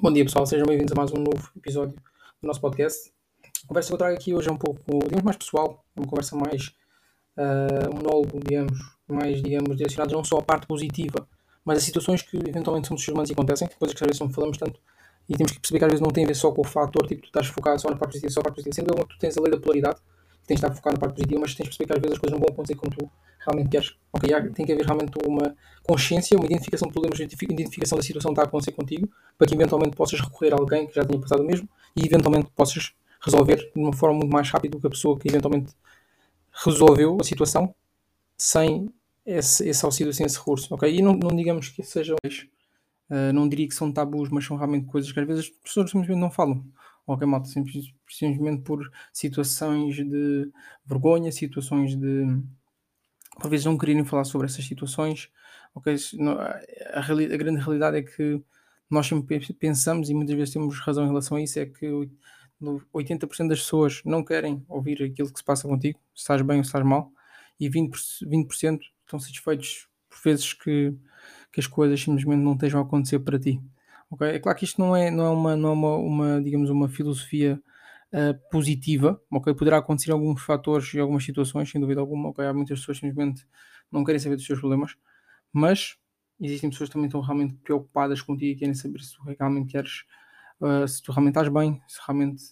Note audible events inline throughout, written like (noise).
Bom dia pessoal, sejam bem-vindos a mais um novo episódio do nosso podcast. A conversa que eu trago aqui hoje é um pouco, digamos, mais pessoal, é uma conversa mais uh, monólogo, digamos, mais, digamos, direcionada não só à parte positiva, mas a situações que eventualmente são dos humanos e acontecem, coisas que às vezes não falamos tanto, e temos que perceber que às vezes não tem a ver só com o fator, tipo, tu estás focado só na parte positiva, só na parte positiva, sendo que tu tens a lei da polaridade, tens de estar focado na parte positiva, mas tens de perceber que às vezes as coisas não vão acontecer como tu realmente queres. Ok, tem que haver realmente uma consciência, uma identificação de problemas, identificação da situação que está a acontecer contigo, para que eventualmente possas recorrer a alguém que já tenha passado o mesmo e eventualmente possas resolver de uma forma muito mais rápida do que a pessoa que eventualmente resolveu a situação sem esse, esse auxílio, sem esse recurso. Ok, e não, não digamos que sejam. Uh, não diria que são tabus, mas são realmente coisas que às vezes as pessoas simplesmente não falam. Ok, malta, simplesmente por situações de vergonha, situações de por vezes não quererem falar sobre essas situações. Okay? A, a, grande realidade é que nós sempre pensamos, e muitas vezes temos razão em relação a isso, é que 80% das pessoas não querem ouvir aquilo que se passa contigo, se estás bem ou se estás mal, e 20%, 20 estão satisfeitos por vezes que, que as coisas simplesmente não estejam a acontecer para ti. Okay? É claro que isto não é, não é, uma, não é uma, uma digamos, uma filosofia uh, positiva, ok? Poderá acontecer alguns fatores e algumas situações, sem dúvida alguma, ok? Há muitas pessoas que simplesmente não querem saber dos seus problemas, mas existem pessoas que também estão realmente preocupadas contigo e querem saber se tu realmente queres, uh, se tu realmente estás bem, se realmente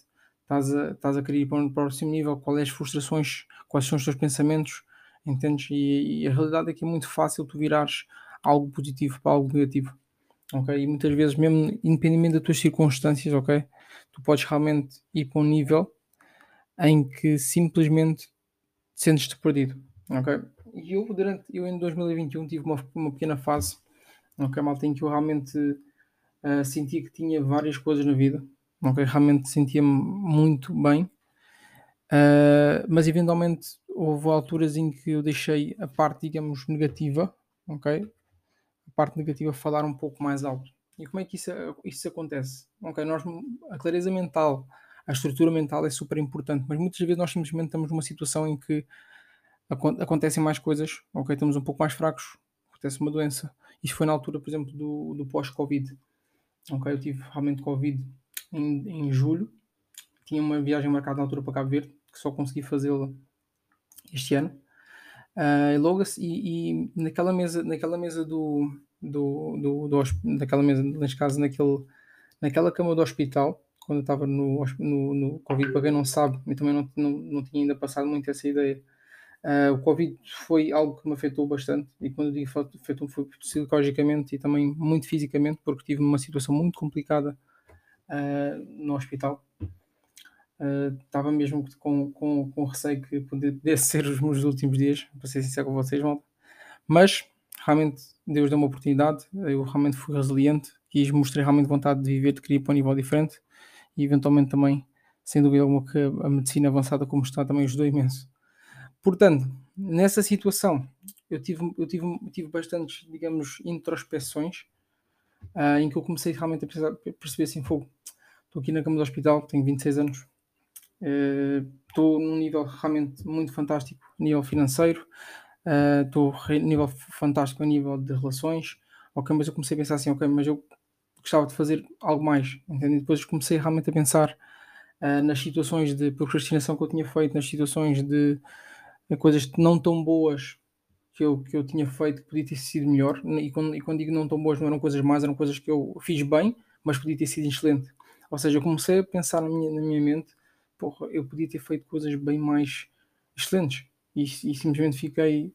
estás a, estás a querer ir para um próximo nível, quais as frustrações, quais são os teus pensamentos, entendes? E, e, a realidade é que é muito fácil tu virares algo positivo para algo negativo, ok? E muitas vezes, mesmo independente das tuas circunstâncias, ok? tu podes realmente ir para um nível em que simplesmente sentes-te perdido. Ok? E eu, durante, eu em 2021 tive uma, uma pequena fase, ok, malta, em que eu realmente uh, sentia que tinha várias coisas na vida, ok, realmente sentia-me muito bem, uh, mas eventualmente houve alturas em que eu deixei a parte, digamos, negativa, ok, parte negativa falar um pouco mais alto. E como é que isso, isso acontece? Ok, nós, a clareza mental, a estrutura mental é super importante, mas muitas vezes nós simplesmente estamos numa situação em que acontecem mais coisas, ok, estamos um pouco mais fracos, acontece uma doença. Isso foi na altura, por exemplo, do, do pós-Covid. Ok, eu tive realmente Covid em, em julho, tinha uma viagem marcada na altura para Cabo Verde, que só consegui fazê-la este ano. Uh, e logo e, e, naquela mesa, naquela mesa do, do, do, do, daquela mesa, neste caso, naquele, naquela cama do hospital, quando eu estava no, no, no Covid, para quem não sabe, eu também não, não, não tinha ainda passado muito essa ideia. Uh, o Covid foi algo que me afetou bastante, e quando eu digo afetou foi psicologicamente e também muito fisicamente, porque tive uma situação muito complicada uh, no hospital. Uh, estava mesmo com, com, com receio que pudesse ser os meus últimos dias, para ser sincero com vocês, malta. Mas realmente Deus deu uma oportunidade, eu realmente fui resiliente, quis mostrei realmente vontade de viver, de querer ir para um nível diferente e eventualmente também, sem dúvida alguma, que a medicina avançada como está também ajudou imenso. Portanto, nessa situação, eu tive, eu tive, tive bastantes, digamos, introspeções uh, em que eu comecei realmente a precisar, perceber assim, fogo, estou aqui na cama do hospital, tenho 26 anos, uh, estou num nível realmente muito fantástico, nível financeiro, estou uh, a nível fantástico a nível de relações, ok, mas eu comecei a pensar assim, ok, mas eu gostava de fazer algo mais, entende? depois comecei realmente a pensar uh, nas situações de procrastinação que eu tinha feito, nas situações de, de coisas não tão boas que eu, que eu tinha feito que podia ter sido melhor, e quando, e quando digo não tão boas não eram coisas más, eram coisas que eu fiz bem, mas podia ter sido excelente. Ou seja, eu comecei a pensar na minha, na minha mente, porra, eu podia ter feito coisas bem mais excelentes e, e simplesmente fiquei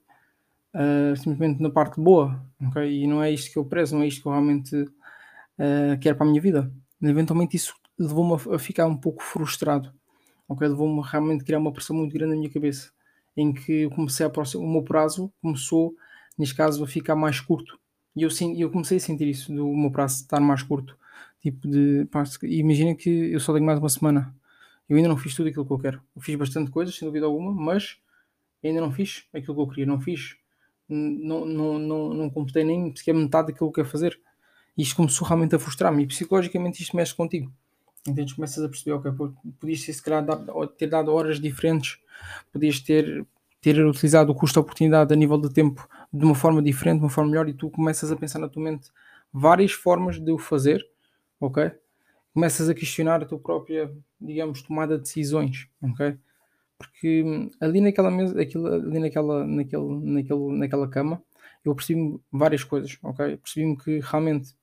uh, simplesmente na parte boa, ok? E não é isto que eu prezo, não é isto que eu realmente uh, quero para a minha vida. Eventualmente isso levou-me a, ficar um pouco frustrado, ok? Levou-me realmente a criar uma pressão muito grande na minha cabeça, em que eu comecei a o meu prazo começou, neste caso, a ficar mais curto. E eu, eu comecei a sentir isso, do meu prazo estar mais curto. Tipo de, imagina que eu só tenho mais uma semana. Eu ainda não fiz tudo aquilo que eu quero. Eu fiz bastante coisas, sem dúvida alguma, mas ainda não fiz aquilo que eu queria, não fiz, não, não, não, não completei nem sequer metade daquilo que eu quero fazer. Isto começou realmente a frustrar-me e psicologicamente isto mexe contigo. Entendes? Começas a perceber, ok, podias ter, se calhar, ter dado horas diferentes, podias ter, ter utilizado o custo-oportunidade a nível de tempo de uma forma diferente, de uma forma melhor, e tu começas a pensar na tua mente várias formas de o fazer, ok? começas a questionar a tua própria, digamos, tomada de decisões, ok? Porque hum, ali naquela mesa, aquilo, ali naquela, naquele, naquele, naquela cama, eu percebi várias coisas, ok? Percebi-me que realmente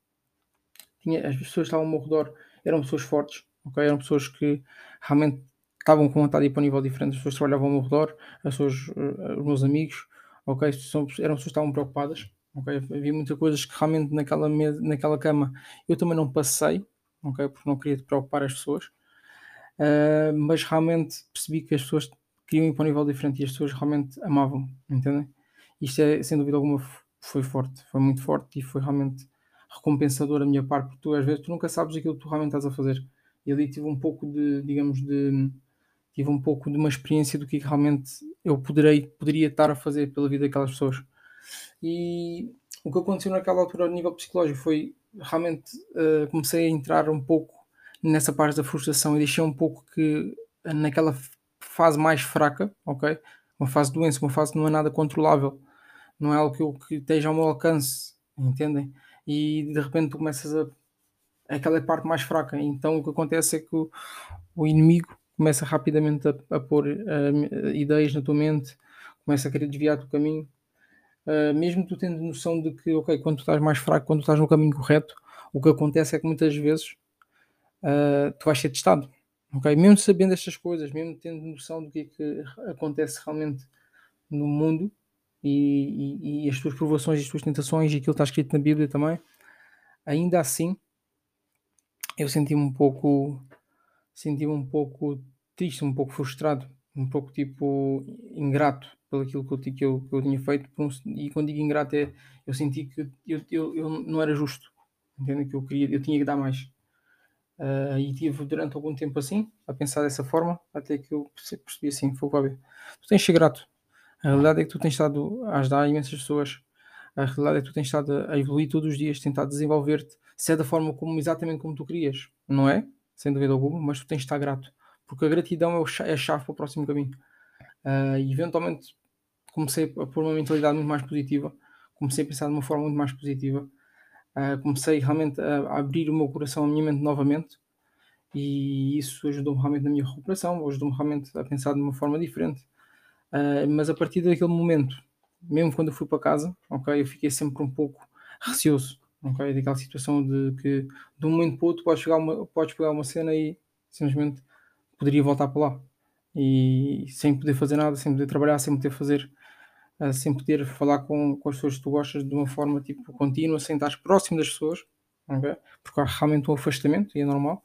tinha, as pessoas que estavam ao meu redor eram pessoas fortes, ok? Eram pessoas que realmente estavam com vontade de ir para um nível diferente, as pessoas que trabalhavam ao meu redor, as pessoas, eh, os meus amigos, ok? São, eram pessoas que estavam preocupadas, ok? Havia muitas coisas que realmente naquela, naquela cama eu também não passei, ok? Porque não queria preocupar as pessoas, uh, mas realmente percebi que as pessoas queriam ir para um nível diferente e as pessoas realmente amavam, entendem? Isto é, sem dúvida alguma, foi forte, foi muito forte e foi realmente recompensador a minha parte, porque tu às vezes tu nunca sabes aquilo que tu realmente estás a fazer. E ali tive um pouco de, digamos, de tive um pouco de uma experiência do que realmente eu poderei, poderia estar a fazer pela vida daquelas pessoas. E o que aconteceu naquela altura a nível psicológico foi realmente uh, comecei a entrar um pouco nessa parte da frustração e deixei um pouco que naquela fase mais fraca, ok? Uma fase de doença, uma fase que não é nada controlável, não é algo que, eu, que esteja ao meu alcance, entendem? E de repente tu começas a. aquela parte mais fraca, então o que acontece é que o, o inimigo começa rapidamente a, a pôr uh, ideias na tua mente, começa a querer desviar o caminho, uh, mesmo tu tendo noção de que, ok, quando tu estás mais fraco, quando tu estás no caminho correto, o que acontece é que muitas vezes uh, tu vais ser testado, ok? Mesmo sabendo estas coisas, mesmo tendo noção do que é que acontece realmente no mundo e, e, e as tuas provações e as tuas tentações e aquilo que está escrito na Bíblia também, ainda assim eu senti-me um pouco senti-me um pouco triste, um pouco frustrado, um pouco tipo ingrato pelo aquilo que eu, que eu, que eu tinha feito. E quando digo ingrato é eu senti que eu, eu, eu não era justo, entende? Que eu queria, eu tinha que dar mais. Uh, e tive durante algum tempo assim, a pensar dessa forma, até que eu percebi assim: foi tu tens de ser grato. A realidade é que tu tens estado a ajudar imensas pessoas. A realidade é que tu tens estado a evoluir todos os dias, tentar desenvolver-te, se é da forma como exatamente como tu querias, não é? sem dúvida alguma, mas tu tens de estar grato, porque a gratidão é, a chave para o próximo caminho. Uh, e eventualmente comecei a pôr uma mentalidade muito mais positiva, comecei a pensar de uma forma muito mais positiva, uh, comecei realmente a, a, abrir o meu coração, a minha mente novamente, e isso ajudou-me realmente na minha recuperação, ajudou-me realmente a pensar de uma forma diferente. Uh, mas a partir daquele momento, mesmo quando eu fui para casa, ok, eu fiquei sempre um pouco receoso ok? Daquela situação de que de um momento para o outro podes pegar uma, podes pegar uma cena e simplesmente poderia voltar para lá e sem poder fazer nada, sem poder trabalhar, sem poder fazer, uh, sem poder falar com, com as pessoas que tu gostas de uma forma tipo contínua, sem estar próximo das pessoas, okay? porque há realmente um afastamento e é normal.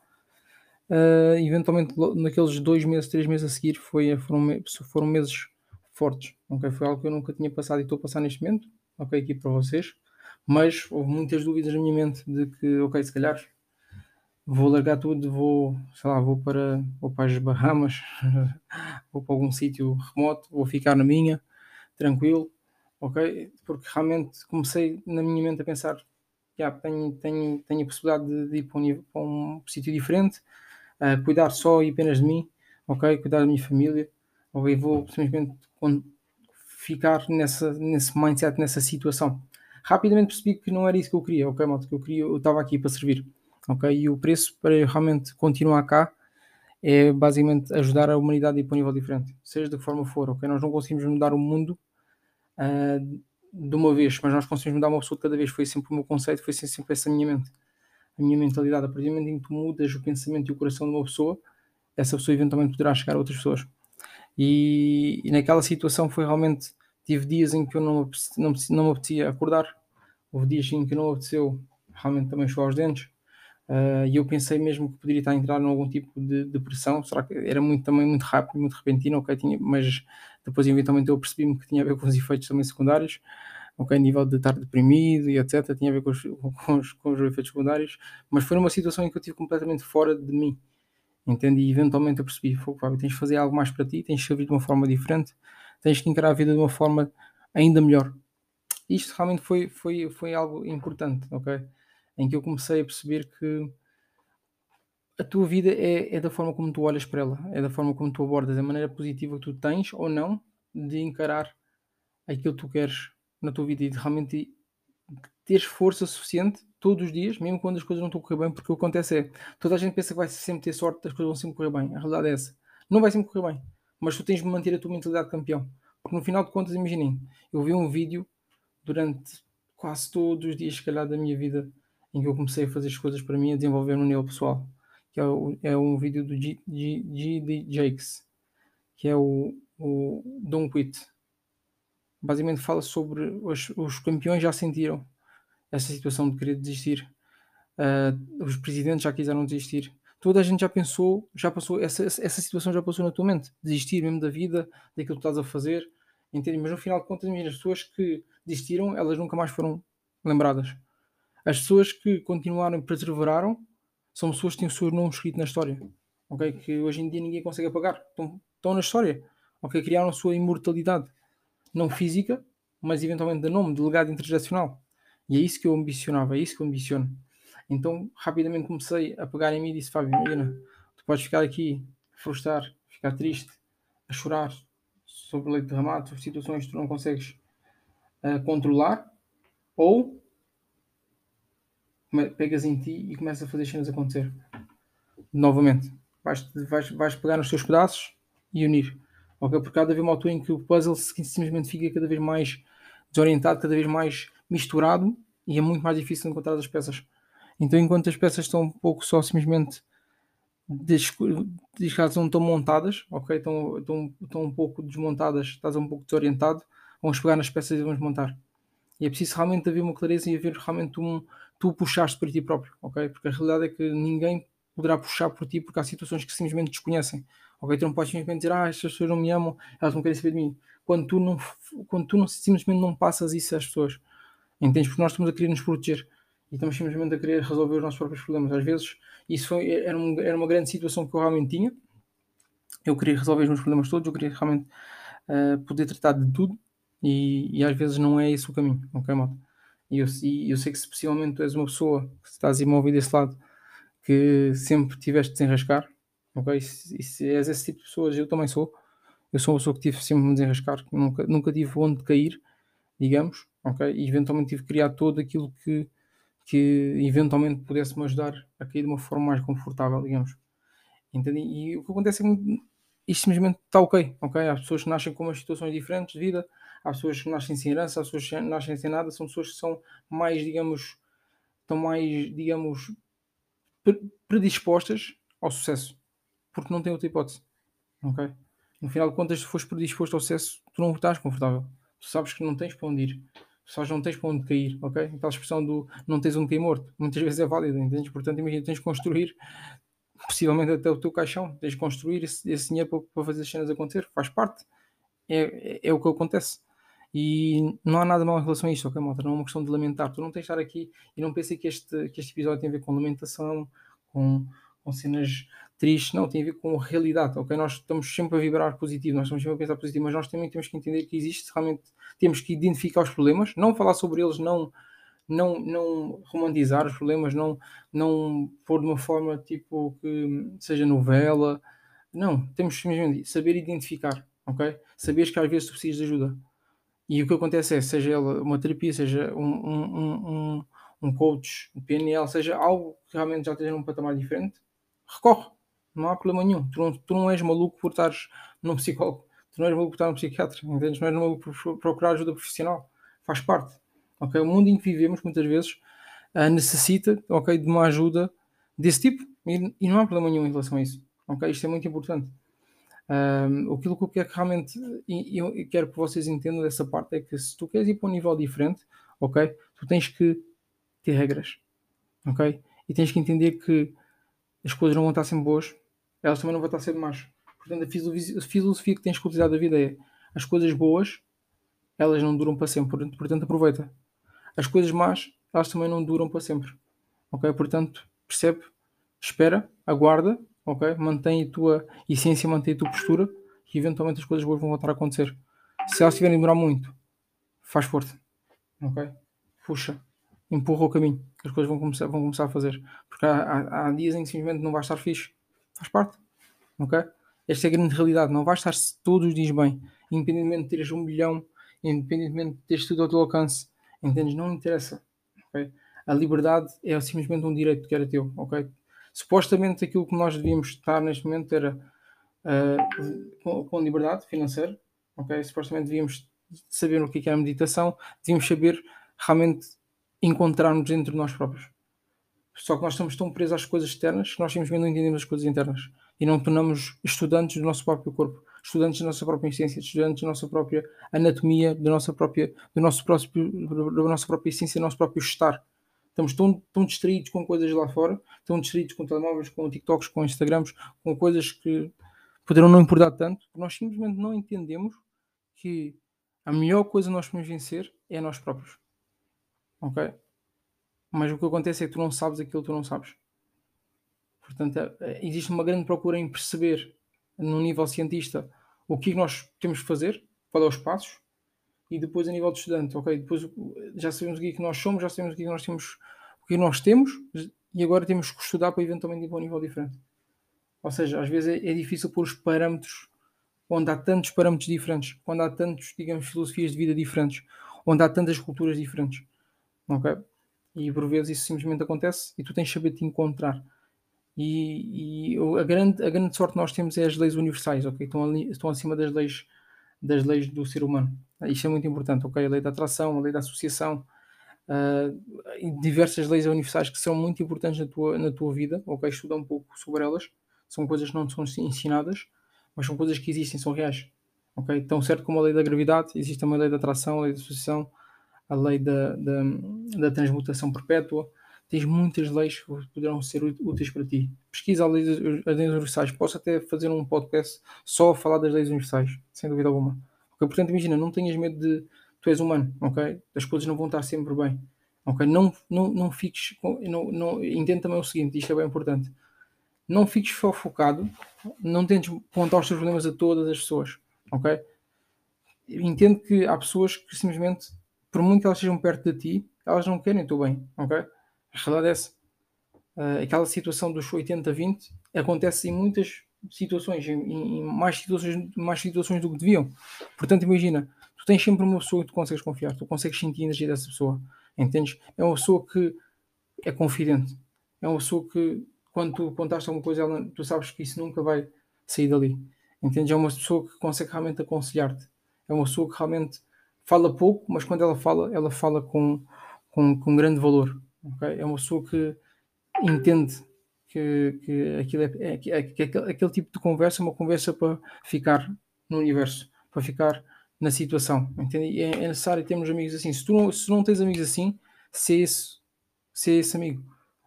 Uh, eventualmente, naqueles dois meses, três meses a seguir, foi, foram, foram meses fortes. Okay? Foi algo que eu nunca tinha passado e estou a passar neste momento, ok, aqui para vocês mas houve muitas dúvidas na minha mente de que, ok, se calhar vou largar tudo, vou, sei lá, vou para, vou para as Bahamas, (laughs) vou para algum sítio remoto, vou ficar na minha, tranquilo, ok? Porque realmente comecei na minha mente a pensar, já, tenho, tenho, tenho a possibilidade de, de ir para um, para um sítio diferente, uh, cuidar só e apenas de mim, ok? Cuidar da minha família, ok? Vou simplesmente ficar nessa, nesse mindset, nessa situação rapidamente percebi que não era isso que eu queria, ok, malta, que eu queria, eu estava aqui para servir, ok, e o preço para realmente continuar cá é basicamente ajudar a humanidade a ir para um nível diferente, seja de que forma for, ok, nós não conseguimos mudar o mundo uh, de uma vez, mas nós conseguimos mudar uma pessoa de cada vez, foi sempre o meu conceito, foi sempre essa minha mente, a minha mentalidade, a partir do momento em que tu mudas o pensamento e o coração de uma pessoa, essa pessoa eventualmente poderá chegar a outras pessoas. E, e naquela situação foi realmente Tive dias em que eu não, não, não me apetecia acordar, houve dias em que não apeteceu realmente também chorar os dentes. Uh, e eu pensei mesmo que poderia estar a entrar em algum tipo de depressão. Será que era muito, também muito rápido, muito repentino, ok? Tinha, mas depois eventualmente eu percebi-me que tinha a ver com os efeitos também secundários, ok? nível de estar deprimido e etc. Tinha a ver com os, com os, com os efeitos secundários, mas foi numa situação em que eu estive completamente fora de mim, entende? E eventualmente eu percebi, Fábio, tens de fazer algo mais para ti, tens de servir de uma forma diferente, tens que encarar a vida de uma forma ainda melhor. Isto realmente foi, foi, foi algo importante, ok? Em que eu comecei a perceber que a tua vida é, é da forma como tu olhas para ela, é da forma como tu abordas, a maneira positiva que tu tens ou não de encarar aquilo que tu queres na tua vida e de realmente teres força suficiente, todos os dias, mesmo quando as coisas não estão a correr bem, porque o que acontece é, toda a gente pensa que vai sempre ter sorte, as coisas vão sempre correr bem. A realidade é essa. Não vai sempre correr bem, mas tu tens de manter a tua mentalidade de campeão. Porque no final de contas, imaginem, eu vi um vídeo durante quase todos os dias, se calhar, da minha vida, em que eu comecei a fazer as coisas para mim, a desenvolver no nível pessoal, que é, o, é um vídeo do G, G, G Jakes, que é o, o Don't Quit. Basicamente fala sobre os, os campeões já sentiram essa situação de querer desistir. Uh, os presidentes já quiseram desistir. Toda a gente já pensou, já passou, essa, essa situação já passou na tua mente. Desistir mesmo da vida, daquilo que estás a fazer. Entende? Mas no final de contas, as pessoas que desistiram, elas nunca mais foram lembradas. As pessoas que continuaram e perseveraram são pessoas que têm o seu nome escrito na história. Okay? Que hoje em dia ninguém consegue apagar. Estão, estão na história. Okay? Criaram a sua imortalidade. Não física, mas eventualmente de nome, de legado intergeracional. E é isso que eu ambicionava, é isso que eu ambiciono. Então, rapidamente comecei a pegar em mim e disse: Fábio, imagina, tu podes ficar aqui, frustrar, ficar triste, a chorar sobre leite derramado, sobre situações que tu não consegues uh, controlar, ou pegas em ti e começas a fazer cenas acontecer. Novamente, vais, vais, vais pegar nos teus pedaços e unir. Okay? Porque cada vez uma altura em que o puzzle simplesmente fica cada vez mais desorientado, cada vez mais misturado e é muito mais difícil encontrar as peças. Então, enquanto as peças estão um pouco só simplesmente descaso não estão montadas, ok? Estão, estão, estão um pouco desmontadas, estás um pouco desorientado, vamos pegar nas peças e vamos montar. E é preciso realmente haver uma clareza e haver realmente um tu puxaste para ti próprio, ok? Porque a realidade é que ninguém poderá puxar por ti porque há situações que simplesmente desconhecem. Ok? Tu não podes simplesmente dizer, ah, estas pessoas não me amam, elas não querem saber de mim. Quando tu não, quando tu não simplesmente não passas isso às pessoas, entendes? Porque nós estamos a querer nos proteger e estamos simplesmente a querer resolver os nossos próprios problemas. Às vezes, isso foi, era, um, era uma grande situação que eu realmente tinha. Eu queria resolver os meus problemas todos, eu queria realmente uh, poder tratar de tudo e, e, às vezes não é esse o caminho, ok, malta? E eu, e eu sei que se possivelmente tu és uma pessoa que estás imóvel desse lado que sempre tiveste de desenrascar, ok? E se, e se és esse tipo de pessoas, eu também sou. Eu sou uma pessoa que tive sempre de me desenrascar, nunca, nunca tive onde cair, digamos, ok? E eventualmente tive que criar todo aquilo que, que eventualmente pudesse me ajudar a cair de uma forma mais confortável, digamos. Entendi? E o que acontece é que isto simplesmente está ok, ok? Há pessoas que nascem com umas situações diferentes de vida, há pessoas que nascem sem herança, há pessoas que nascem sem nada, são pessoas que são mais, digamos, estão mais, digamos, predispostas ao sucesso, porque não têm outra hipótese, ok? No final de contas, se fores predisposto ao sucesso, tu não estás confortável, tu sabes que não tens para onde ir, tu sabes que não tens para onde cair, ok? Aquela expressão do não tens onde cair morto, muitas vezes é válida, entendes? Portanto, imagina, tens de construir possivelmente até o teu caixão, tens de construir esse, esse dinheiro para, para, fazer as cenas acontecer, faz parte, é, é, é o que acontece. E não há nada mal em relação a isto, ok, malta? Não é uma questão de lamentar. Tu não tens de estar aqui e não pensei que este, que este episódio tem a ver com lamentação, com, com cenas tristes. Não, tem a ver com realidade, ok? Nós estamos sempre a vibrar positivo, nós estamos sempre a pensar positivo, mas nós também temos que entender que existe realmente, temos que identificar os problemas, não falar sobre eles, não não, não romantizar os problemas, não, não pôr de uma forma tipo que seja novela. Não, temos simplesmente saber identificar, ok? Saberes que às vezes tu precisas de ajuda. E o que acontece é, seja uma terapia, seja um, um, um, um coach, um PNL, seja algo que realmente já esteja num patamar diferente, recorre. Não há problema nenhum. Tu não, tu não és maluco por estares num psicólogo. Tu não és maluco por estar num psiquiatra. Entendes? Não és maluco por procurar ajuda profissional. Faz parte. Okay? O mundo em que vivemos, muitas vezes, uh, necessita okay, de uma ajuda desse tipo. E, e, não há problema nenhum em relação a isso. Okay? Isto é muito importante. Um, aquilo que eu quero que realmente eu, quero que vocês entendam dessa parte é que se tu queres ir para um nível diferente, ok? Tu tens que ter regras, ok? E tens que entender que as coisas não vão estar sempre boas, elas também não vão estar sempre más. Portanto, a filosofia que tens que utilizar da vida é as coisas boas, elas não duram para sempre, portanto, aproveita. As coisas más, elas também não duram para sempre, ok? Portanto, percebe, espera, aguarda ok? Mantém a tua essência, mantém a tua postura e eventualmente as coisas boas vão voltar a acontecer. Se elas estiverem a demorar muito, faz força, ok? Puxa, empurra o caminho, as coisas vão começar, vão começar a fazer. Porque há, há, há dias em que simplesmente não vai estar fixe, faz parte, ok? Esta é a grande realidade, não vais estar todos os dias bem, independentemente de teres um milhão, independentemente de teres tudo ao teu alcance, entendes? Não interessa, ok? a liberdade é simplesmente um direito que era teu, ok? Supostamente aquilo que nós devíamos estar neste momento era uh, com, com, liberdade financeira, ok? Supostamente devíamos saber o que é, é a meditação, devíamos saber realmente encontrar-nos dentro de nós próprios. Só que nós estamos tão presos às coisas externas que nós simplesmente não entendemos as coisas internas e não tornamos estudantes do nosso próprio corpo, estudantes da nossa própria essência, estudantes da nossa própria anatomia, da nossa própria, do nosso próprio, da nossa própria essência, do nosso próprio estar. Estamos tão, tão distraídos com coisas lá fora, tão distraídos com telemóveis, com TikToks, com Instagrams, com coisas que poderão não importar tanto, nós simplesmente não entendemos que a melhor coisa que nós podemos vencer é nós próprios. Ok? Mas o que acontece é que tu não sabes aquilo que tu não sabes. Portanto, é, é, existe uma grande procura em perceber, no nível cientista, o que nós temos que fazer, quais são os passos, e depois a nível de estudante, ok? Depois já sabemos o que é que nós somos, já sabemos o que, é que nós temos, o que nós temos, e agora temos que estudar para eventualmente ir para um nível diferente. Ou seja, às vezes é, é difícil pôr os parâmetros onde há tantos parâmetros diferentes, onde há tantos, digamos, filosofias de vida diferentes, onde há tantas culturas diferentes. Ok? E por vezes isso simplesmente acontece e tu tens de saber te encontrar. E, e, a, grande, a grande sorte que nós temos é as leis universais, ok? Estão, ali, estão acima das leis, das leis do ser humano. Isto é muito importante, ok? A lei da atração, a lei da associação, uh, diversas leis universais que são muito importantes na tua, na tua vida, ok? Estuda um pouco sobre elas. São coisas que não são ensinadas, mas são coisas que existem, são reais, ok? Tão certo como a lei da gravidade, existe também a lei da atração, a lei da associação, a lei da, da, da transmutação perpétua. Tens muitas leis que poderão ser úteis para ti. Pesquisa as leis, as leis universais. Posso até fazer um podcast só a falar das leis universais, sem dúvida alguma. Okay? Portanto, imagina, não tenhas medo de. Tu és humano, ok? As coisas não vão estar sempre bem. Ok? Não, não, não fiques. Não, não, entende também o seguinte, isto é bem importante. Não fiques só focado, não tentes contar os teus problemas a todas as pessoas, ok? Entende que há pessoas que simplesmente por muito que elas estejam perto de ti, elas não querem o teu bem, ok? A realidade é essa. Uh, aquela situação dos 80-20 acontece em muitas situações, em, em, mais situações, mais situações do que deviam. Portanto, imagina, tu tens sempre uma pessoa que tu consegues confiar, tu consegues sentir a energia dessa pessoa, entendes? É uma pessoa que é confidente, é uma pessoa que quando tu contaste alguma coisa, ela, tu sabes que isso nunca vai sair dali, entendes? É uma pessoa que consegue realmente aconselhar-te, é uma pessoa que realmente fala pouco, mas quando ela fala, ela fala com, com, com grande valor. Okay? É uma pessoa que entende que, que aquilo é, é, que, é, que aquele, aquele, tipo de conversa é uma conversa para ficar no universo, para ficar na situação. Entende? É, é necessário termos amigos assim. Se tu não, se não tens amigos assim, se esse, se esse amigo.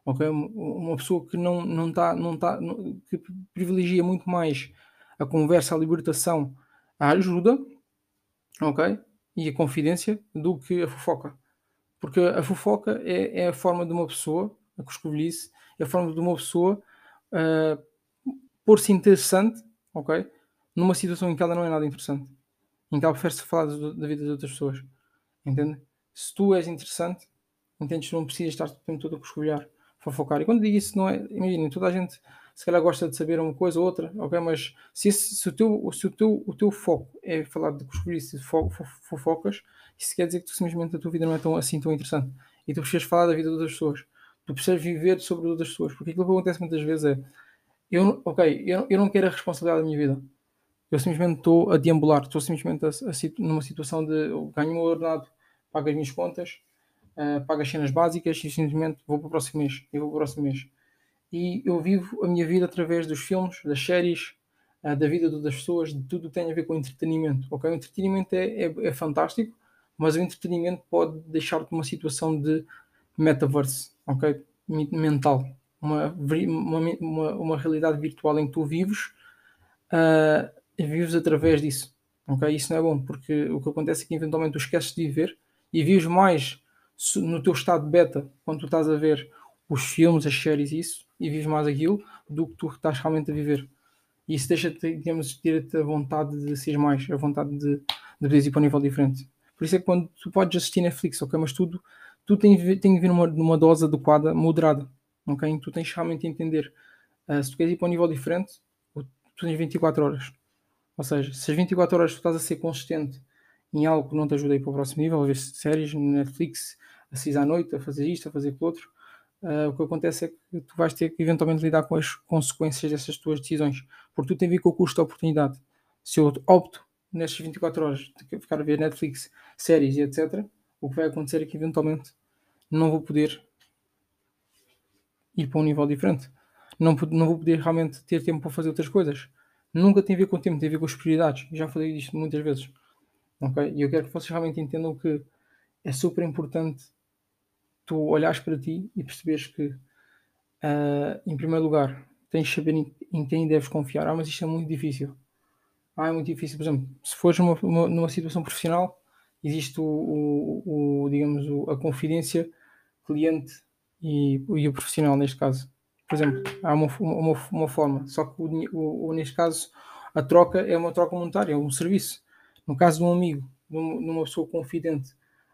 Okay? Uma pessoa que não está, não tá, não que privilegia muito mais a conversa, a libertação, a ajuda, ok? e a confidência do que a fofoca. Porque a fofoca é, é a forma de uma pessoa, a coscovilhice, é a forma de uma pessoa uh, pôr-se interessante, ok? Numa situação em que ela não é nada interessante. Em que ela prefere-se falar da vida de outras pessoas. Entende? Se tu és interessante, entendes? Não precisas estar o tempo todo a coscovilhar, fofocar. E quando digo isso, não é. Imagina, toda a gente se calhar gosta de saber uma coisa ou outra, ok? Mas se, esse, se, o, teu, se o, teu, o teu foco é falar de coscovilhice e fofocas, isso quer dizer que tu, simplesmente a tua vida não é tão, assim tão interessante. E tu precisas falar da vida de outras pessoas. Tu precisas viver sobre outras pessoas. Porque aquilo que acontece muitas vezes é eu, ok, eu, eu não quero a responsabilidade da minha vida. Eu simplesmente estou a deambular, estou simplesmente a, a, numa situação de eu ganho o meu ordenado, pago as minhas contas, uh, pago as cenas básicas e simplesmente vou para o próximo mês. E vou para o próximo mês e eu vivo a minha vida através dos filmes, das séries, uh, da vida das pessoas, de tudo que tem a ver com entretenimento. Ok, o entretenimento é, é, é fantástico, mas o entretenimento pode deixar-te numa situação de metaverse, ok, mental, uma, uma, uma, uma realidade virtual em que tu vives, uh, vives através disso. Ok, isso não é bom porque o que acontece é que eventualmente tu esqueces de viver e vives mais no teu estado beta quando tu estás a ver os filmes, as séries, isso, e vives mais aquilo do que tu estás realmente a viver. E isso deixa-te, digamos, ter-te a vontade de ser mais, a vontade de, de ir para um nível diferente. Por isso é que quando tu podes assistir Netflix, ok, mas tudo, tu tem, tem que vir numa, numa dose adequada, moderada, ok? Tu tens realmente a entender. Uh, se tu queres ir para um nível diferente, tu tens 24 horas. Ou seja, se as 24 horas tu estás a ser consistente em algo que não te ajuda a ir para o próximo nível, a ver séries, Netflix, a sair à noite, a fazer isto, a fazer aquilo outro, uh, o que acontece é que tu vais ter que eventualmente lidar com as consequências dessas tuas decisões, porque tu tem a ver com o custo da oportunidade. Se eu opto nestas 24 horas de ficar a ver Netflix, séries e etc., o que vai acontecer é que eventualmente não vou poder ir para um nível diferente. Não, não vou poder realmente ter tempo para fazer outras coisas. Nunca tem a ver com o tempo, tem a ver com as prioridades. Já falei disto muitas vezes. Ok? E eu quero que vocês realmente entendam que é super importante tu olhares para ti e perceberes que, uh, em primeiro lugar, tens de saber em, em, quem deves confiar. Ah, mas isto é muito difícil. Ah, é muito difícil. Por exemplo, se fores numa, numa situação profissional, existe o, o, o digamos, o, a confidência cliente e, e, o profissional, neste caso. Por exemplo, há uma, uma, uma forma, só que o, neste caso a troca é uma troca monetária, é um serviço. No caso de um amigo, numa pessoa confidente,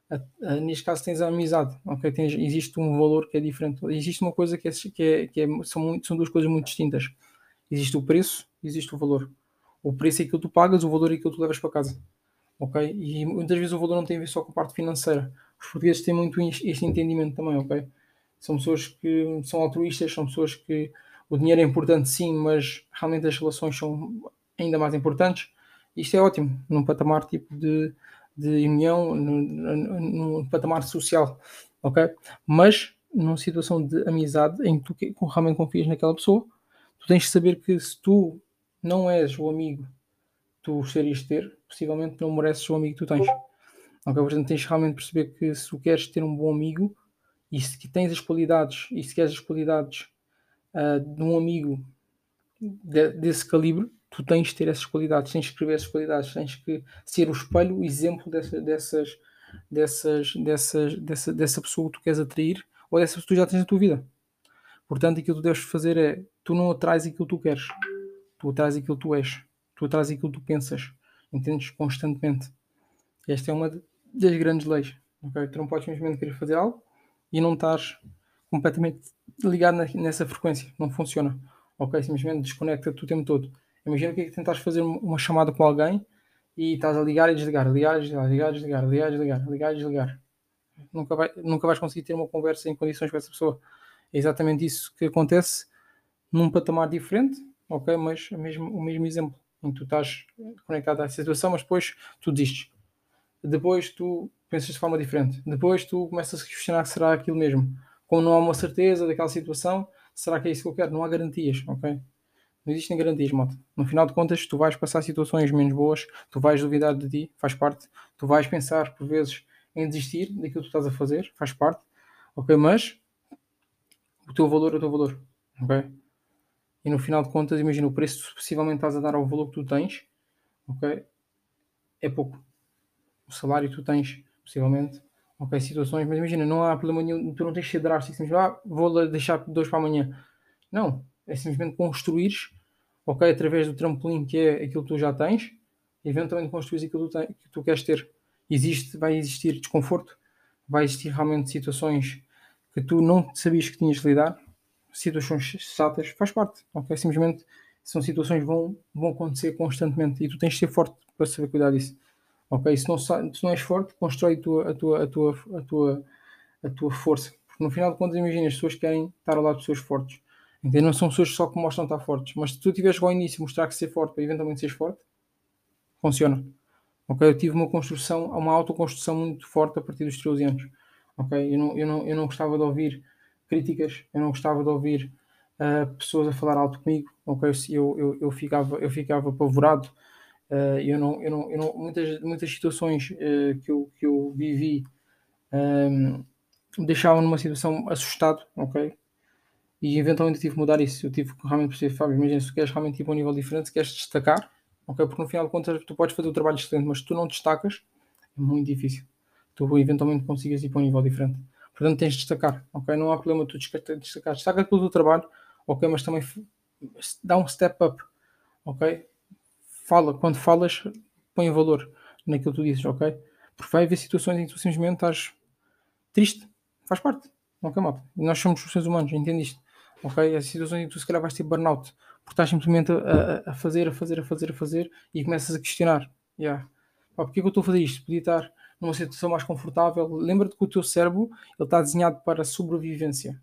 a, a, neste caso tens a amizade, ok? Tens, existe um valor que é diferente. Existe uma coisa que, é, que, é, que é, são, muito, são duas coisas muito distintas. Existe o preço, existe o valor. O preço é que tu pagas, o valor é que tu levas para casa. Ok? E muitas vezes o valor não tem a ver só com a parte financeira. Os portugueses têm muito este entendimento também, ok? São pessoas que são altruístas, são pessoas que o dinheiro é importante sim, mas realmente as relações são ainda mais importantes. Isto é ótimo, num patamar tipo de, de união, num, num patamar social, ok? Mas numa situação de amizade em que tu realmente confias naquela pessoa, tu tens de saber que se tu não és o amigo que tu gostarias de ter, possivelmente não mereces o amigo que tu tens. Ok? Portanto, tens de realmente perceber que se tu queres ter um bom amigo e se tens as qualidades e se queres as qualidades uh, de um amigo de, desse calibre, tu tens de ter essas qualidades, tens de escrever essas qualidades, tens que ser o espelho, o exemplo dessa, dessas, dessas, dessas, dessa, dessa pessoa que tu queres atrair ou dessa pessoa que tu já tens na tua vida. Portanto, aquilo que tu deves fazer é tu não atrás aquilo que tu queres, tu atrás aquilo que tu és, tu atrás aquilo que tu pensas, entendes? Constantemente. Esta é uma das grandes leis. Okay? Tu não podes simplesmente querer fazer algo e não estás completamente ligado nessa frequência. Não funciona. Ok? Simplesmente desconecta-te o tempo todo. Imagina que é que tentares fazer uma chamada com alguém e estás a ligar e desligar, ligar e desligar, ligar e desligar, ligar desligar, ligar desligar. Nunca, vai, nunca vais conseguir ter uma conversa em condições com essa pessoa. É exatamente isso que acontece num patamar diferente, ok? Mas mesmo, o mesmo exemplo, em que tu estás conectado à situação, mas depois tu desistes. Depois tu pensas de forma diferente. Depois tu começas a questionar se será aquilo mesmo. Como não há uma certeza daquela situação, será que é isso que eu quero? Não há garantias, ok? Não existem garantias, malta. No final de contas, tu vais passar situações menos boas, tu vais duvidar de ti, faz parte. Tu vais pensar, por vezes, em desistir daquilo que tu estás a fazer, faz parte. Ok? Mas o teu valor é o teu valor. Ok? E no final de contas, imagina o preço possivelmente estás a dar ao valor que tu tens. Ok? É pouco. O salário que tu tens, possivelmente. Ok? Situações, mas imagina, não há problema nenhum. Tu não tens de ser drástico. Simplesmente, ah, vou deixar dois para amanhã. Não é simplesmente construires, ok, através do trampolim que é aquilo que tu já tens, eventualmente construires aquilo que tu, que tu queres ter. Existe, vai existir desconforto, vai existir realmente situações que tu não sabias que tinhas de lidar, situações chatas, faz parte, ok? Simplesmente são situações que vão, vão acontecer constantemente e tu tens de ser forte para saber cuidar disso. Ok? Se não, se não és forte, constrói a tua, a tua, a tua, a tua, a tua força. Porque no final de contas, imagina, as pessoas querem estar ao lado de pessoas fortes. Então não são pessoas só que mostram estar fortes, mas se tu tiveres ao início mostrar que ser forte para eventualmente seres forte, funciona. Ok? Eu tive uma construção, uma autoconstrução muito forte a partir dos 13 anos. Ok? Eu não, eu não, eu não gostava de ouvir críticas, eu não gostava de ouvir uh, pessoas a falar alto comigo. Ok? Eu, eu, eu, ficava, eu ficava apavorado. Uh, eu não, eu não, eu não, muitas, muitas situações uh, que, eu, que eu vivi um, me deixavam numa situação assustado, ok? e eventualmente tive que mudar isso. Eu tive que realmente perceber, Fábio, imagina, se tu queres realmente ir para um nível diferente, se queres destacar, ok? Porque no final de contas tu podes fazer o trabalho excelente, mas se tu não destacas, é muito difícil. Tu eventualmente consigas ir para um nível diferente. Portanto, tens de destacar, ok? Não há problema tu destacar. Destaca pelo teu trabalho, ok? Mas também dá um step up, ok? Fala, quando falas, põe valor naquilo que tu dizes, ok? Porque vai haver situações em que tu simplesmente estás triste, faz parte, ok, malta? E nós somos seres humanos, entende isto? ok? As situações em que tu se calhar vais ter burnout, porque estás simplesmente a, a, fazer, a fazer, a fazer, a fazer e começas a questionar, yeah. Pá, porque é que eu estou a fazer isto? Podia estar numa situação mais confortável. Lembra-te que o teu cérebro ele está desenhado para sobrevivência,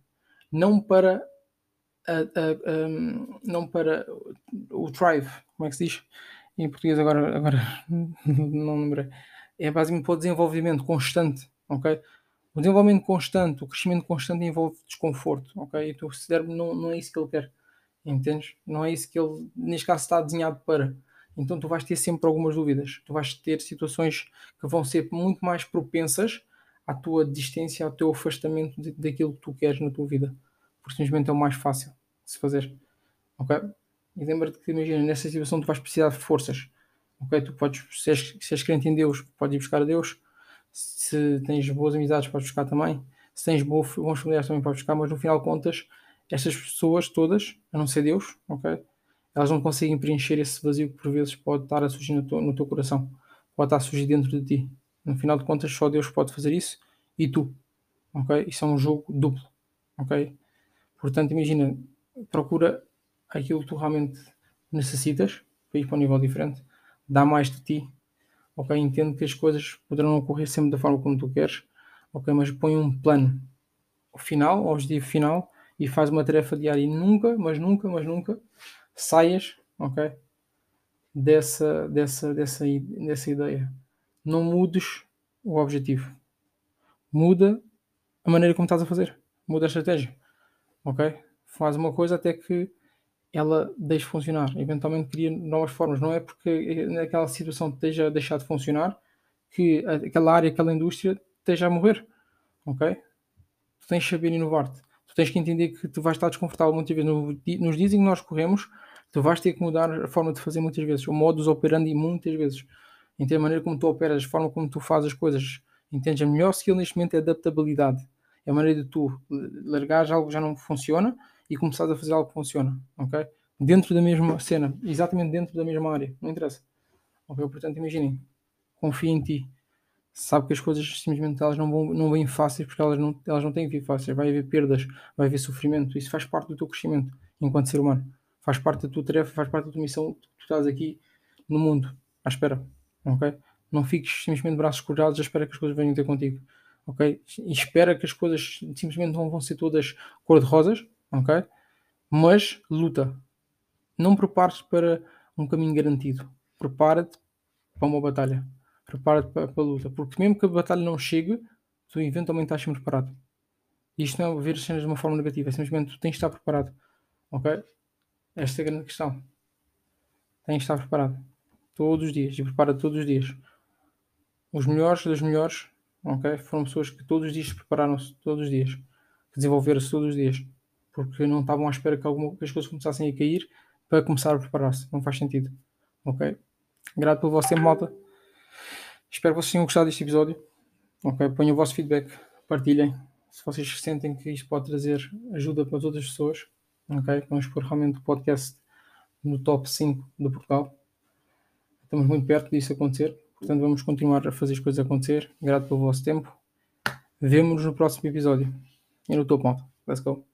não para a, a, um, não para o thrive, como é que se diz? Em português agora, agora (laughs) não lembrei. É basicamente para o desenvolvimento constante, ok? O desenvolvimento constante, o crescimento constante envolve desconforto, ok? E o teu cérebro não, não é isso que ele quer, entendes? Não é isso que ele, neste caso, está desenhado para. Então tu vais ter sempre algumas dúvidas. Tu vais ter situações que vão ser muito mais propensas à tua distância, ao teu afastamento de, daquilo que tu queres na tua vida. Porque simplesmente é o mais fácil de se fazer. Ok? E lembra-te que, imagina, nessa situação tu vais precisar de forças. Ok? Tu podes, se és, se és crente em Deus, podes ir buscar a Deus. Se tens boas amizades, podes buscar também. Se tens bons familiares, também podes buscar. Mas no final de contas, estas pessoas todas, a não ser Deus, ok? Elas não conseguem preencher esse vazio que por vezes pode estar a surgir no teu, no teu coração, pode estar a surgir dentro de ti. No final de contas, só Deus pode fazer isso e tu, ok? Isso é um jogo duplo, ok? Portanto, imagina, procura aquilo que tu realmente necessitas para ir para um nível diferente, dá mais de ti, ok? Entendo que as coisas poderão ocorrer sempre da forma como tu queres, ok? Mas põe um plano final, objetivo final e faz uma tarefa diária e nunca, mas nunca, mas nunca saias, ok? Dessa, dessa, dessa, dessa ideia. Não mudes o objetivo. Muda a maneira como estás a fazer. Muda a estratégia. Ok? Faz uma coisa até que ela deixe funcionar. Eventualmente cria novas formas. Não é porque naquela situação esteja a deixar de funcionar que aquela área, aquela indústria esteja a morrer. Ok? Tu tens de saber inovar-te. Tu tens que entender que tu vais estar desconfortável muitas vezes. Nos dias em que nós corremos, tu vais ter que mudar a forma de fazer muitas vezes, o modus operandi muitas vezes. Entende a maneira como tu operas, a forma como tu fazes as coisas. Entendes? A melhor skill neste momento é adaptabilidade. É a maneira de tu largares algo que já não funciona e começares a fazer algo que funciona. Ok? Dentro da mesma cena, exatamente dentro da mesma área. Não interessa. Ok? Portanto, imaginem. Confia em ti. Sabe que as coisas simplesmente elas não, vão, não vêm fáceis porque elas não, elas não têm que vir fáceis. Vai haver perdas, vai haver sofrimento. Isso faz parte do teu crescimento enquanto ser humano faz parte da tua tarefa, faz parte da tua missão, tu estás aqui no mundo, à espera, ok? Não fiques simplesmente braços cruzados à espera que as coisas venham ter contigo, ok? E espera que as coisas simplesmente não vão ser todas cor-de-rosas, ok? Mas luta. Não prepares para um caminho garantido. Prepara-te para uma batalha. Prepara-te para, para a luta. Porque mesmo que a batalha não chegue, tu eventualmente estás sempre preparado. Isto não é ver as cenas de uma forma negativa, é simplesmente tu tens de estar preparado. Ok? Esta é a grande questão. Tem que estar preparado. Todos os dias. E prepara todos os dias. Os melhores dos melhores ok? foram pessoas que todos os dias se prepararam-se, todos os dias. Que desenvolveram-se todos os dias. Porque não estavam à espera que, alguma, que as coisas começassem a cair para começar a preparar-se. Não faz sentido. Ok? Grato pelo vosso tempo, malta. Espero que vocês tenham gostado deste episódio. Ok? Ponham o vosso feedback. Partilhem. Se vocês sentem que isto pode trazer ajuda para outras pessoas ok? Vamos pôr realmente o podcast no top 5 de Portugal. Estamos muito perto disso acontecer, portanto vamos continuar a fazer as coisas acontecer. Grato pelo vosso tempo. Vemo-nos no próximo episódio. E no topo, malta. Let's go.